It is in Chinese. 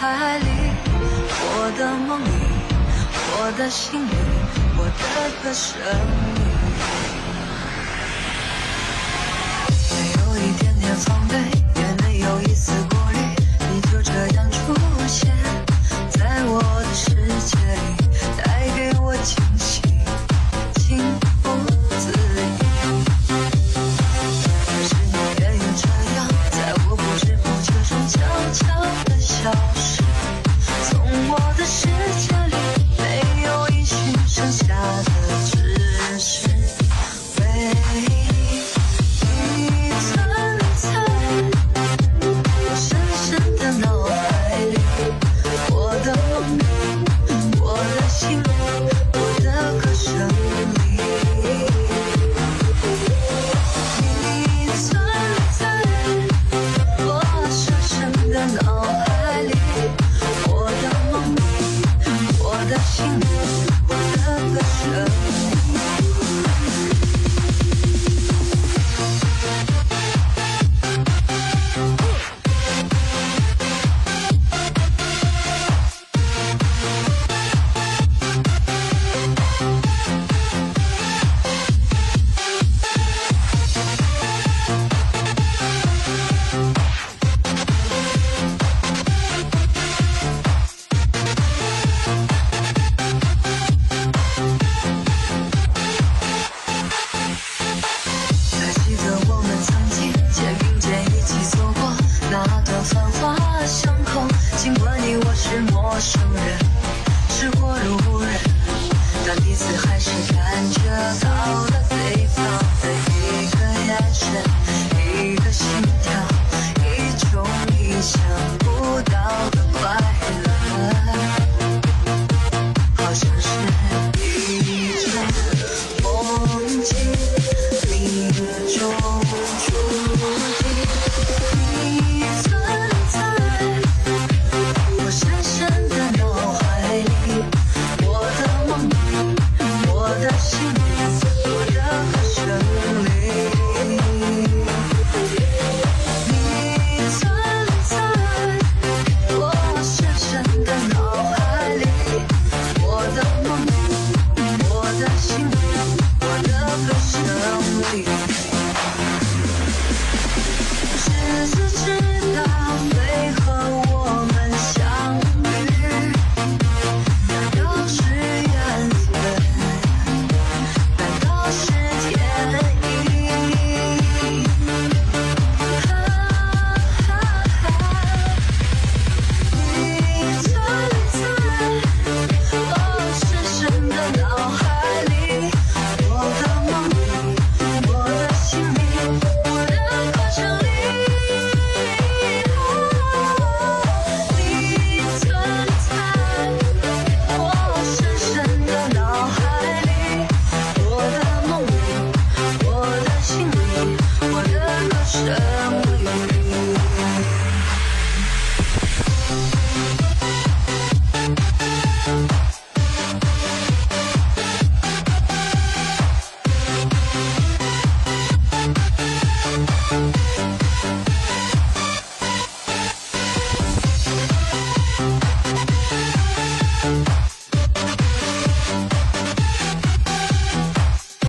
海里，我的梦里，我的心里，我的歌声里。是陌生人，是过路人，但彼此还是感觉到了对方。Please.